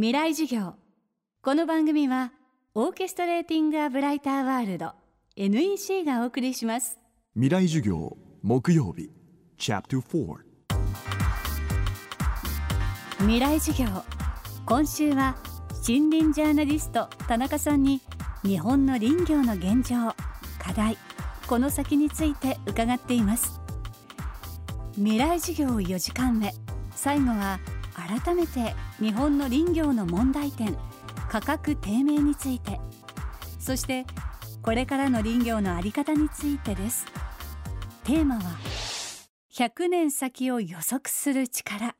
未来授業。この番組はオーケストレーティング・ア・ブライター・ワールド。NEC がお送りします。未来授業木曜日。チャプター未来授業。今週は森林ジャーナリスト田中さんに日本の林業の現状課題この先について伺っています。未来授業4時間目。最後は改めて日本の林業の問題点価格低迷について。そしてこれからの林業の在り方についてです。テーマは100年先を予測する力。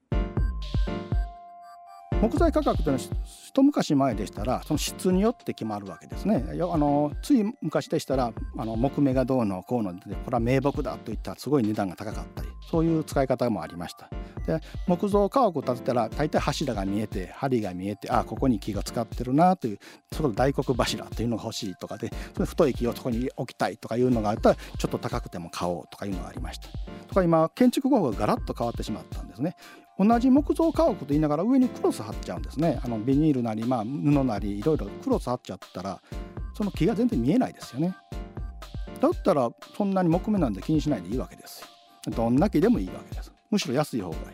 木材価格というのは一昔前でしたらその質によって決まるわけですね。あのつい昔でしたらあの木目がどうのこうのでこれは名木だといったすごい値段が高かったりそういう使い方もありました。で木造家屋を建てたら大体柱が見えて梁が見えてあここに木が使ってるなというその大黒柱というのが欲しいとかでそ太い木をそこに置きたいとかいうのがあったらちょっと高くても買おうとかいうのがありました。とか今建築工法がガラッと変わってしまったんですね。同じ木造家屋と言いながら上にクロス貼っちゃうんですね。あのビニールなり、まあ、布なりいろいろクロス貼っちゃったらその木が全然見えないですよね。だったらそんなに木目なんで気にしないでいいわけですどんな木でもいいわけです。むしろ安い方がいい。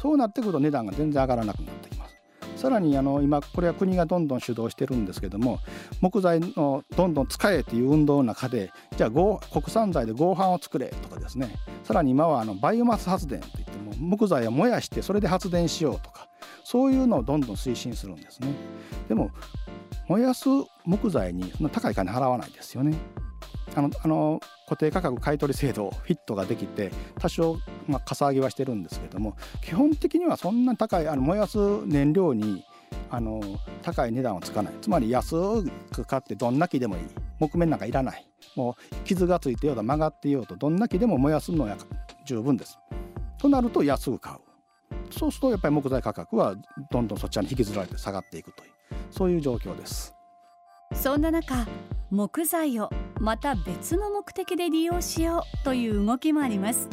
そうなってくると値段が全然上がらなくなってきます。さらにあの今これは国がどんどん主導してるんですけども木材のどんどん使えという運動の中でじゃあ国産材で合板を作れとかですね。さらに今はあのバイオマス発電といっても木材を燃やしてそれで発電しようとかそういうのをどんどん推進するんですね。でも燃やす木材にそんな高い金払わないですよね。あのあの固定価格買取制度フィットができて多少、まあ、かさ上げはしてるんですけども基本的にはそんな高いあの燃やす燃料にあの高い値段をつかない。つまり安く買ってどんな木でもいい。木目なんかいらない。もう傷がついてようと曲がっていようとどんな木でも燃やすのは十分です。となると安く買う。そうするとやっぱり木材価格はどんどんそちらに引きずられて下がっていくというそういう状況です。そんな中木材をまた別の目的で利用しようという動きもあります。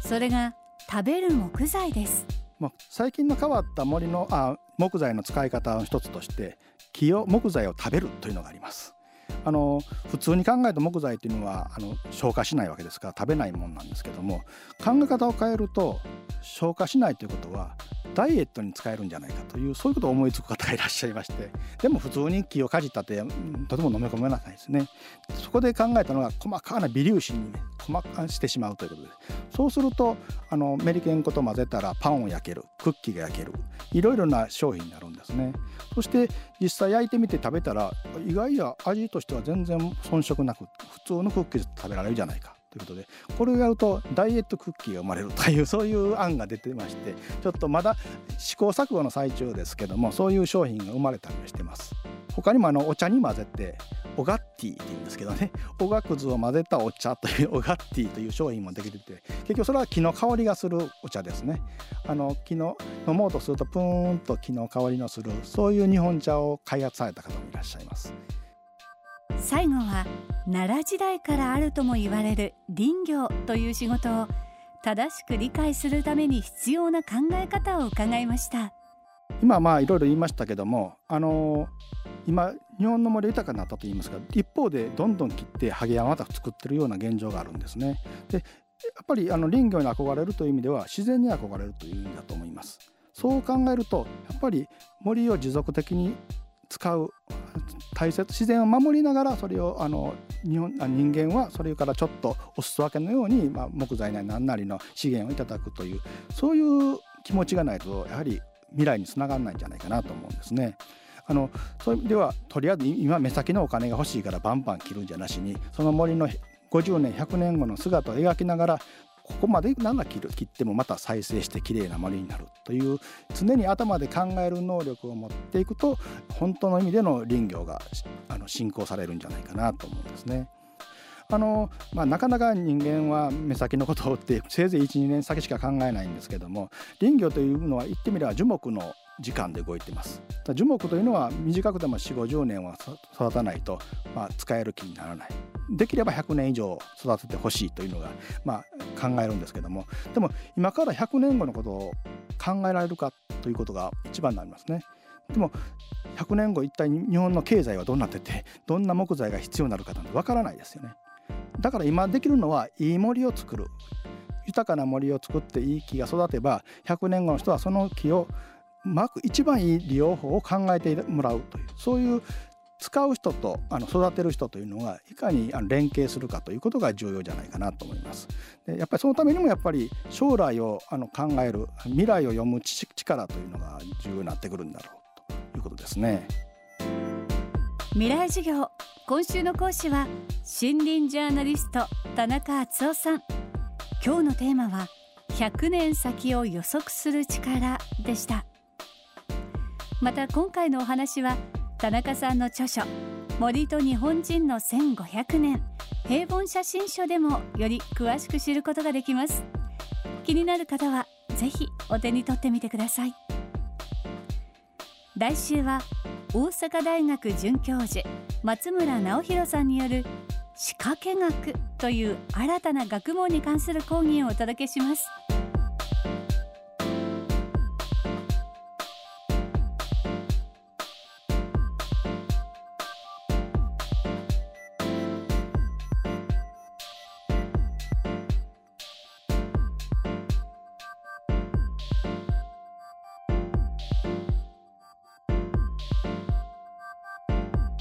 それが食べる木材です。まあ、最近の変わった森のあ木材の使い方の一つとして木を木材を食べるというのがありますあの普通に考えた木材っていうのはあの消化しないわけですから食べないもんなんですけども考え方を変えると消化しないということはダイエットに使えるんじゃないかというそういうことを思いつく方がいらっしゃいましてでも普通に木をかじったってとても飲み込めないですね。そこで考えたのが細かな微粒子にね細かしてしまうということで。そうするとあのメリケン粉と混ぜたらパンを焼ける。クッキーが焼ける。いろいろな商品になるんですね。そして実際焼いてみて食べたら意外や味としては全然遜色なく普通のクッキー食べられるじゃないか。ということでこれをやるとダイエットクッキーが生まれるという そういう案が出てましてちょっとまだ試行錯誤の最中ですけどもそういう商品が生まれたりしてます。他にもあのお茶に混ぜてオガッティって言うんですけどねおがくずを混ぜたお茶というオガッティという商品もできてて結局それは木の香りがするお茶ですね。あの木の飲もうとするとプーンと木の香りのするそういう日本茶を開発された方もいらっしゃいます。最後は奈良時代からあるとも言われる林業という仕事を正しく理解するために必要な考え方を伺いました。今まあいろいろ言いましたけどもあの今日本の森豊かになったと言いますか一方でどんどん切ってハゲ山また作ってるような現状があるんですね。でやっぱりあの林業に憧れるという意味では自然に憧れるという意味だと思います。そう考えるとやっぱり森を持続的に使う大切自然を守りながらそれをあの日本人間はそれからちょっとお裾分けのように、まあ、木材なり何なりの資源をいただくというそういう気持ちがないとやはり未来につながらないんじゃないかなと思うんですね。あのそういう意味ではとりあえず今目先のお金が欲しいからバンバン切るんじゃなしにその森の50年100年後の姿を描きながらここまでなん切る切ってもまた再生して綺麗な森になるという常に頭で考える能力を持っていくと本当の意味での林業があの進行されるんじゃないかなと思うんですね。あのまあ、なかなか人間は目先のことをってせいぜい12年先しか考えないんですけども林業というのは言ってみれば樹木の時間で動いてます。樹木というのは短くても4 5 0年は育たないと、まあ、使える木にならないできれば100年以上育ててほしいというのが、まあ、考えるんですけども。でも今から100年後のことを考えられるかということが一番になりますね。でも100年後一体日本の経済はどうなっててどんな木材が必要になるかなんてわからないですよね。だから今できるのはいい森を作る。豊かな森を作っていい木が育てば100年後の人はその木をうまく一番いい利用法を考えてもらうというそういう使う人とあの育てる人というのがいかにあの連携するかということが重要じゃないかなと思います。でやっぱりそのためにもやっぱり将来をあの考える未来を読む力というのが重要になってくるんだろうということですね。未来授業今週の講師は森林ジャーナリスト田中敦夫さん今日のテーマは100年先を予測する力でしたまた今回のお話は田中さんの著書森と日本人の1500年。平凡写真書でもより詳しく知ることができます。気になる方はぜひお手に取ってみてください。来週は大阪大学准教授松村直弘さんによる仕掛け学という新たな学問に関する講義をお届けします。